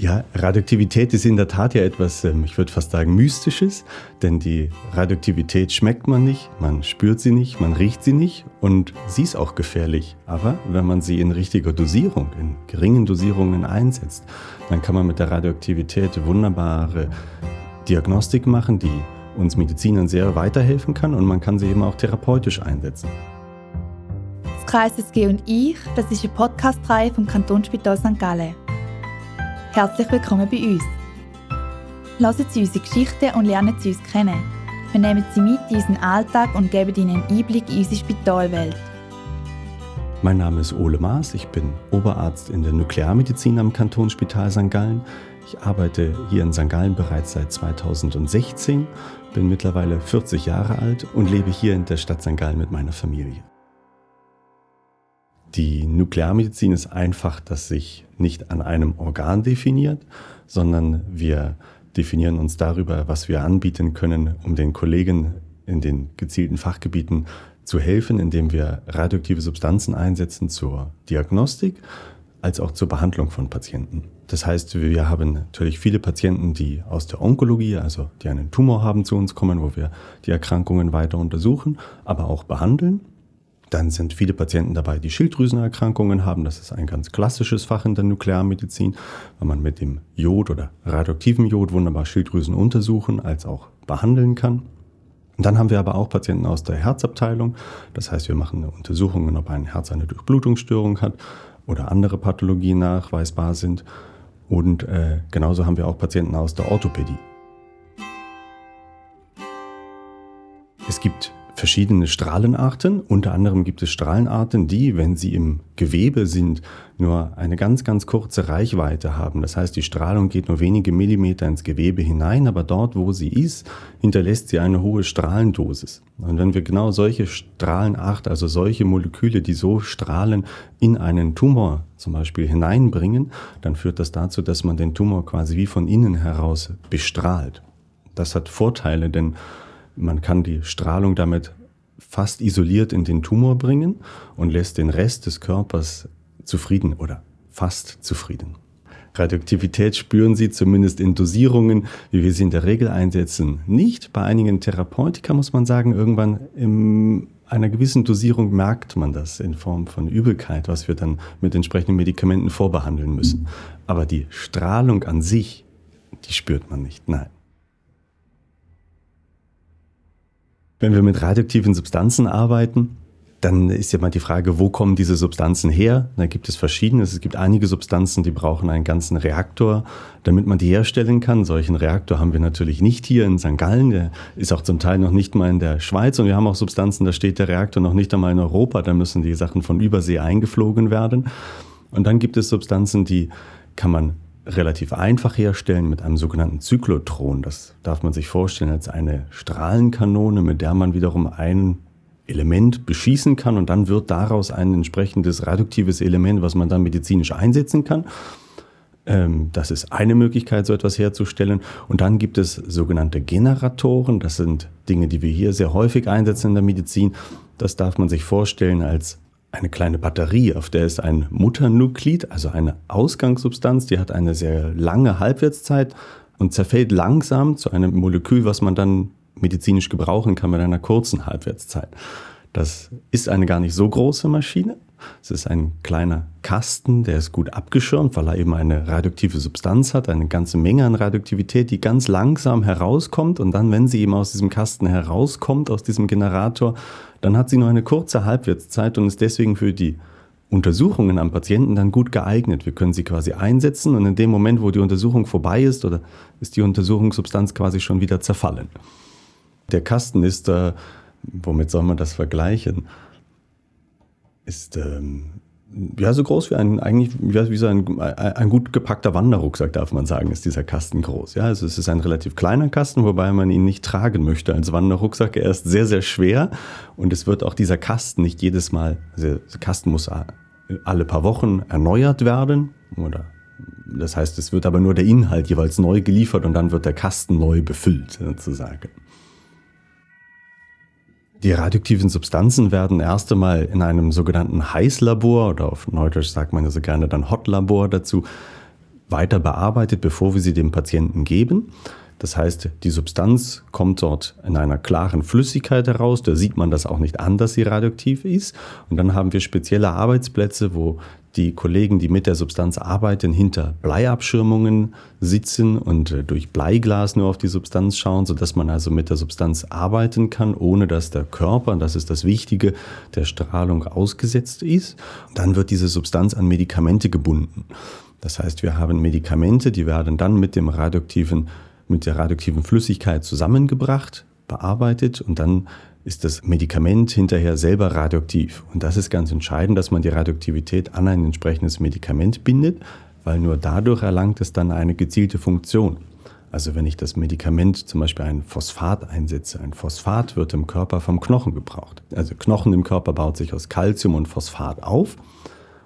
Ja, Radioaktivität ist in der Tat ja etwas, ähm, ich würde fast sagen, Mystisches, denn die Radioaktivität schmeckt man nicht, man spürt sie nicht, man riecht sie nicht und sie ist auch gefährlich. Aber wenn man sie in richtiger Dosierung, in geringen Dosierungen einsetzt, dann kann man mit der Radioaktivität wunderbare Diagnostik machen, die uns Medizinern sehr weiterhelfen kann und man kann sie eben auch therapeutisch einsetzen. Das KSSG und ich, das ist eine Podcast-Reihe vom Kantonsspital St. Gallen. Herzlich willkommen bei uns. Lassen Sie unsere Geschichten und lernen Sie uns kennen. Wir nehmen Sie mit in unseren Alltag und geben Ihnen einen Einblick in unsere Spitalwelt. Mein Name ist Ole Maas, ich bin Oberarzt in der Nuklearmedizin am Kantonsspital St. Gallen. Ich arbeite hier in St. Gallen bereits seit 2016, bin mittlerweile 40 Jahre alt und lebe hier in der Stadt St. Gallen mit meiner Familie. Die Nuklearmedizin ist einfach, dass sich nicht an einem Organ definiert, sondern wir definieren uns darüber, was wir anbieten können, um den Kollegen in den gezielten Fachgebieten zu helfen, indem wir radioaktive Substanzen einsetzen zur Diagnostik als auch zur Behandlung von Patienten. Das heißt, wir haben natürlich viele Patienten, die aus der Onkologie, also die einen Tumor haben, zu uns kommen, wo wir die Erkrankungen weiter untersuchen, aber auch behandeln. Dann sind viele Patienten dabei, die Schilddrüsenerkrankungen haben. Das ist ein ganz klassisches Fach in der Nuklearmedizin, weil man mit dem Jod oder radioaktiven Jod wunderbar Schilddrüsen untersuchen als auch behandeln kann. Und dann haben wir aber auch Patienten aus der Herzabteilung. Das heißt, wir machen Untersuchungen, ob ein Herz eine Durchblutungsstörung hat oder andere Pathologien nachweisbar sind. Und äh, genauso haben wir auch Patienten aus der Orthopädie. Es gibt verschiedene Strahlenarten. Unter anderem gibt es Strahlenarten, die, wenn sie im Gewebe sind, nur eine ganz, ganz kurze Reichweite haben. Das heißt, die Strahlung geht nur wenige Millimeter ins Gewebe hinein, aber dort, wo sie ist, hinterlässt sie eine hohe Strahlendosis. Und wenn wir genau solche Strahlenart, also solche Moleküle, die so strahlen, in einen Tumor zum Beispiel hineinbringen, dann führt das dazu, dass man den Tumor quasi wie von innen heraus bestrahlt. Das hat Vorteile, denn man kann die Strahlung damit fast isoliert in den Tumor bringen und lässt den Rest des Körpers zufrieden oder fast zufrieden. Radioaktivität spüren Sie zumindest in Dosierungen, wie wir sie in der Regel einsetzen, nicht. Bei einigen Therapeutika muss man sagen, irgendwann in einer gewissen Dosierung merkt man das in Form von Übelkeit, was wir dann mit entsprechenden Medikamenten vorbehandeln müssen. Aber die Strahlung an sich, die spürt man nicht, nein. Wenn wir mit radioaktiven Substanzen arbeiten, dann ist ja mal die Frage, wo kommen diese Substanzen her? Da gibt es verschiedene. Es gibt einige Substanzen, die brauchen einen ganzen Reaktor, damit man die herstellen kann. Solchen Reaktor haben wir natürlich nicht hier in St. Gallen. Der ist auch zum Teil noch nicht mal in der Schweiz. Und wir haben auch Substanzen, da steht der Reaktor noch nicht einmal in Europa. Da müssen die Sachen von Übersee eingeflogen werden. Und dann gibt es Substanzen, die kann man relativ einfach herstellen mit einem sogenannten Zyklotron. Das darf man sich vorstellen als eine Strahlenkanone, mit der man wiederum ein Element beschießen kann und dann wird daraus ein entsprechendes radioaktives Element, was man dann medizinisch einsetzen kann. Ähm, das ist eine Möglichkeit, so etwas herzustellen. Und dann gibt es sogenannte Generatoren. Das sind Dinge, die wir hier sehr häufig einsetzen in der Medizin. Das darf man sich vorstellen als eine kleine Batterie, auf der ist ein Mutternuklid, also eine Ausgangssubstanz, die hat eine sehr lange Halbwertszeit und zerfällt langsam zu einem Molekül, was man dann medizinisch gebrauchen kann mit einer kurzen Halbwertszeit. Das ist eine gar nicht so große Maschine. Es ist ein kleiner Kasten, der ist gut abgeschirmt, weil er eben eine radioaktive Substanz hat, eine ganze Menge an Radioaktivität, die ganz langsam herauskommt. Und dann, wenn sie eben aus diesem Kasten herauskommt, aus diesem Generator, dann hat sie nur eine kurze Halbwertszeit und ist deswegen für die Untersuchungen am Patienten dann gut geeignet. Wir können sie quasi einsetzen und in dem Moment, wo die Untersuchung vorbei ist, oder ist die Untersuchungssubstanz quasi schon wieder zerfallen. Der Kasten ist, äh, womit soll man das vergleichen? Ist ähm, ja so groß wie ein eigentlich wie so ein, ein gut gepackter Wanderrucksack darf man sagen ist dieser Kasten groß. Ja also es ist ein relativ kleiner Kasten wobei man ihn nicht tragen möchte als Wanderrucksack. Er ist sehr sehr schwer und es wird auch dieser Kasten nicht jedes Mal also der Kasten muss alle paar Wochen erneuert werden oder das heißt es wird aber nur der Inhalt jeweils neu geliefert und dann wird der Kasten neu befüllt sozusagen die radioaktiven Substanzen werden erst einmal in einem sogenannten Heißlabor oder auf Neudeutsch sagt man ja so gerne dann Hotlabor dazu weiter bearbeitet, bevor wir sie dem Patienten geben. Das heißt, die Substanz kommt dort in einer klaren Flüssigkeit heraus. Da sieht man das auch nicht an, dass sie radioaktiv ist. Und dann haben wir spezielle Arbeitsplätze, wo die Kollegen, die mit der Substanz arbeiten, hinter Bleiabschirmungen sitzen und äh, durch Bleiglas nur auf die Substanz schauen, sodass man also mit der Substanz arbeiten kann, ohne dass der Körper, das ist das Wichtige, der Strahlung ausgesetzt ist. dann wird diese Substanz an Medikamente gebunden. Das heißt, wir haben Medikamente, die werden dann mit dem radioaktiven mit der radioaktiven Flüssigkeit zusammengebracht, bearbeitet und dann ist das Medikament hinterher selber radioaktiv. Und das ist ganz entscheidend, dass man die Radioaktivität an ein entsprechendes Medikament bindet, weil nur dadurch erlangt es dann eine gezielte Funktion. Also wenn ich das Medikament zum Beispiel ein Phosphat einsetze, ein Phosphat wird im Körper vom Knochen gebraucht. Also Knochen im Körper baut sich aus Calcium und Phosphat auf.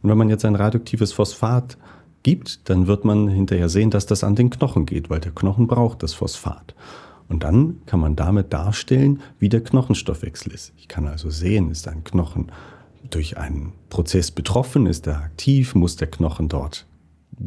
Und wenn man jetzt ein radioaktives Phosphat gibt, dann wird man hinterher sehen, dass das an den Knochen geht, weil der Knochen braucht das Phosphat. Und dann kann man damit darstellen, wie der Knochenstoffwechsel ist. Ich kann also sehen, ist ein Knochen durch einen Prozess betroffen, ist er aktiv, muss der Knochen dort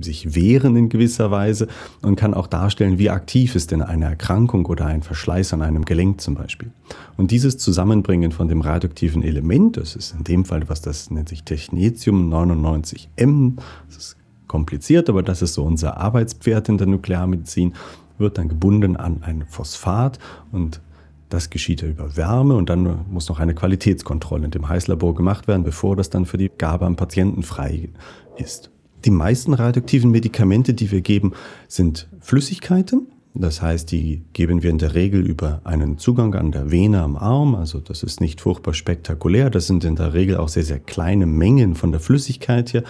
sich wehren in gewisser Weise und kann auch darstellen, wie aktiv ist denn eine Erkrankung oder ein Verschleiß an einem Gelenk zum Beispiel. Und dieses Zusammenbringen von dem radioaktiven Element, das ist in dem Fall, was das nennt sich Technetium 99M, das ist kompliziert, aber das ist so unser Arbeitspferd in der Nuklearmedizin, wird dann gebunden an ein Phosphat und das geschieht ja über Wärme und dann muss noch eine Qualitätskontrolle in dem Heißlabor gemacht werden, bevor das dann für die Gabe am Patienten frei ist. Die meisten radioaktiven Medikamente, die wir geben, sind Flüssigkeiten. Das heißt, die geben wir in der Regel über einen Zugang an der Vene am Arm. Also das ist nicht furchtbar spektakulär. Das sind in der Regel auch sehr, sehr kleine Mengen von der Flüssigkeit hier.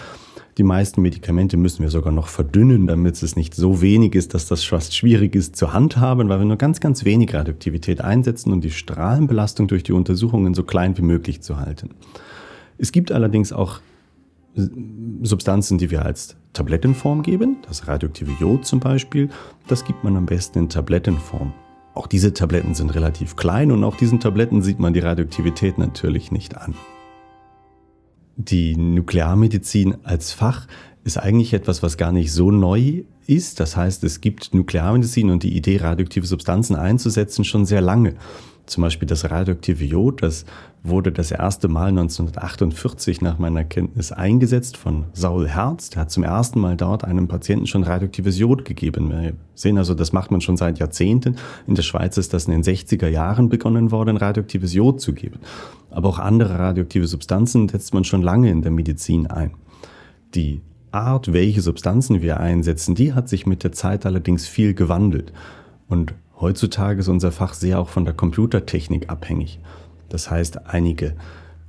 Die meisten Medikamente müssen wir sogar noch verdünnen, damit es nicht so wenig ist, dass das fast schwierig ist zu handhaben, weil wir nur ganz, ganz wenig Radioaktivität einsetzen, um die Strahlenbelastung durch die Untersuchungen so klein wie möglich zu halten. Es gibt allerdings auch Substanzen, die wir als Tablettenform geben, das radioaktive Jod zum Beispiel, das gibt man am besten in Tablettenform. Auch diese Tabletten sind relativ klein und auch diesen Tabletten sieht man die Radioaktivität natürlich nicht an die Nuklearmedizin als Fach ist eigentlich etwas, was gar nicht so neu ist. Das heißt, es gibt Nuklearmedizin und die Idee, radioaktive Substanzen einzusetzen, schon sehr lange. Zum Beispiel das radioaktive Jod, das wurde das erste Mal 1948 nach meiner Kenntnis eingesetzt von Saul Herz. Der hat zum ersten Mal dort einem Patienten schon radioaktives Jod gegeben. Wir sehen also, das macht man schon seit Jahrzehnten. In der Schweiz ist das in den 60er Jahren begonnen worden, radioaktives Jod zu geben. Aber auch andere radioaktive Substanzen setzt man schon lange in der Medizin ein. Die Art, welche Substanzen wir einsetzen, die hat sich mit der Zeit allerdings viel gewandelt. Und heutzutage ist unser Fach sehr auch von der Computertechnik abhängig. Das heißt, einige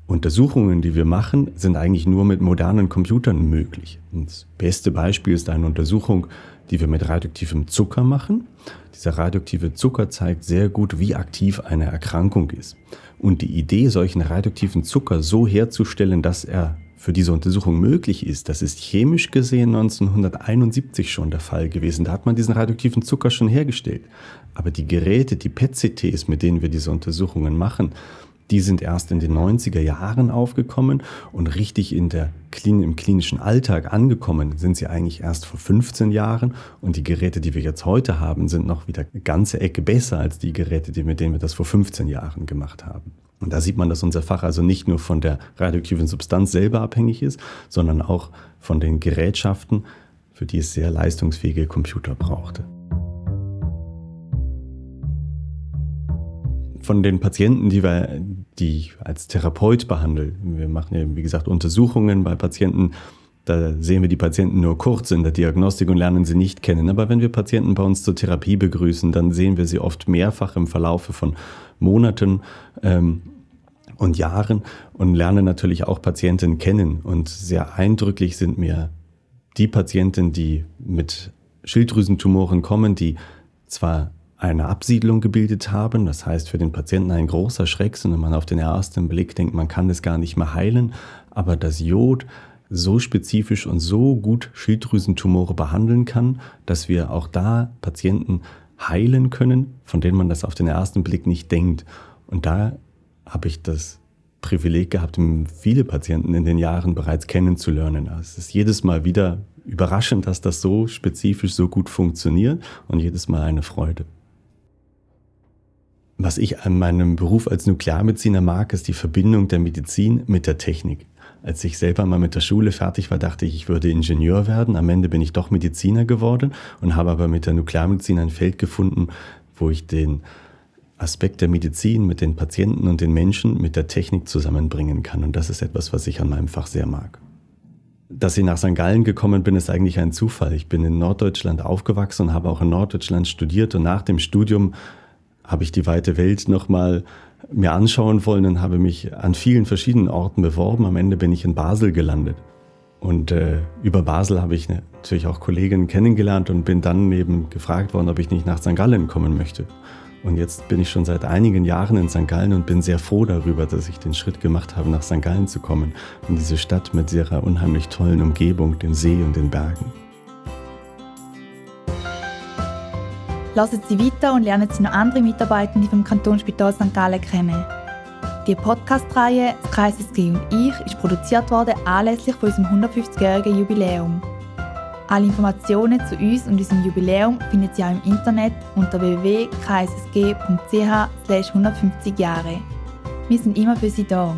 Untersuchungen, die wir machen, sind eigentlich nur mit modernen Computern möglich. Das beste Beispiel ist eine Untersuchung, die wir mit radioaktivem Zucker machen. Dieser radioaktive Zucker zeigt sehr gut, wie aktiv eine Erkrankung ist. Und die Idee, solchen radioaktiven Zucker so herzustellen, dass er für diese Untersuchung möglich ist, das ist chemisch gesehen 1971 schon der Fall gewesen. Da hat man diesen radioaktiven Zucker schon hergestellt. Aber die Geräte, die PET-CTs, mit denen wir diese Untersuchungen machen, die sind erst in den 90er Jahren aufgekommen und richtig in der Klin im klinischen Alltag angekommen sind sie eigentlich erst vor 15 Jahren. Und die Geräte, die wir jetzt heute haben, sind noch wieder eine ganze Ecke besser als die Geräte, mit denen wir das vor 15 Jahren gemacht haben. Und da sieht man, dass unser Fach also nicht nur von der radioaktiven Substanz selber abhängig ist, sondern auch von den Gerätschaften, für die es sehr leistungsfähige Computer brauchte. von den Patienten, die wir die als Therapeut behandle, wir machen ja, wie gesagt, Untersuchungen bei Patienten, da sehen wir die Patienten nur kurz in der Diagnostik und lernen sie nicht kennen. Aber wenn wir Patienten bei uns zur Therapie begrüßen, dann sehen wir sie oft mehrfach im Verlaufe von Monaten ähm, und Jahren und lernen natürlich auch Patienten kennen. Und sehr eindrücklich sind mir die Patienten, die mit Schilddrüsentumoren kommen, die zwar eine Absiedlung gebildet haben. Das heißt für den Patienten ein großer Schreck, sondern man auf den ersten Blick denkt, man kann es gar nicht mehr heilen. Aber das Jod so spezifisch und so gut Schilddrüsentumore behandeln kann, dass wir auch da Patienten heilen können, von denen man das auf den ersten Blick nicht denkt. Und da habe ich das Privileg gehabt, viele Patienten in den Jahren bereits kennenzulernen. Es ist jedes Mal wieder überraschend, dass das so spezifisch so gut funktioniert und jedes Mal eine Freude. Was ich an meinem Beruf als Nuklearmediziner mag, ist die Verbindung der Medizin mit der Technik. Als ich selber mal mit der Schule fertig war, dachte ich, ich würde Ingenieur werden. Am Ende bin ich doch Mediziner geworden und habe aber mit der Nuklearmedizin ein Feld gefunden, wo ich den Aspekt der Medizin mit den Patienten und den Menschen mit der Technik zusammenbringen kann. Und das ist etwas, was ich an meinem Fach sehr mag. Dass ich nach St. Gallen gekommen bin, ist eigentlich ein Zufall. Ich bin in Norddeutschland aufgewachsen und habe auch in Norddeutschland studiert und nach dem Studium habe ich die weite Welt nochmal mir anschauen wollen und habe mich an vielen verschiedenen Orten beworben. Am Ende bin ich in Basel gelandet. Und äh, über Basel habe ich natürlich auch Kolleginnen kennengelernt und bin dann eben gefragt worden, ob ich nicht nach St. Gallen kommen möchte. Und jetzt bin ich schon seit einigen Jahren in St. Gallen und bin sehr froh darüber, dass ich den Schritt gemacht habe, nach St. Gallen zu kommen. In diese Stadt mit ihrer unheimlich tollen Umgebung, dem See und den Bergen. Lassen Sie weiter und lernen Sie noch andere Mitarbeitende vom Kantonsspital St. Gallen kennen. Die Podcast-Reihe «Das Kreisesg und ich» ist produziert worden anlässlich von unserem 150-jährigen Jubiläum. Alle Informationen zu uns und unserem Jubiläum finden Sie auch im Internet unter www.kreisesg.ch 150 Jahre. Wir sind immer für Sie da.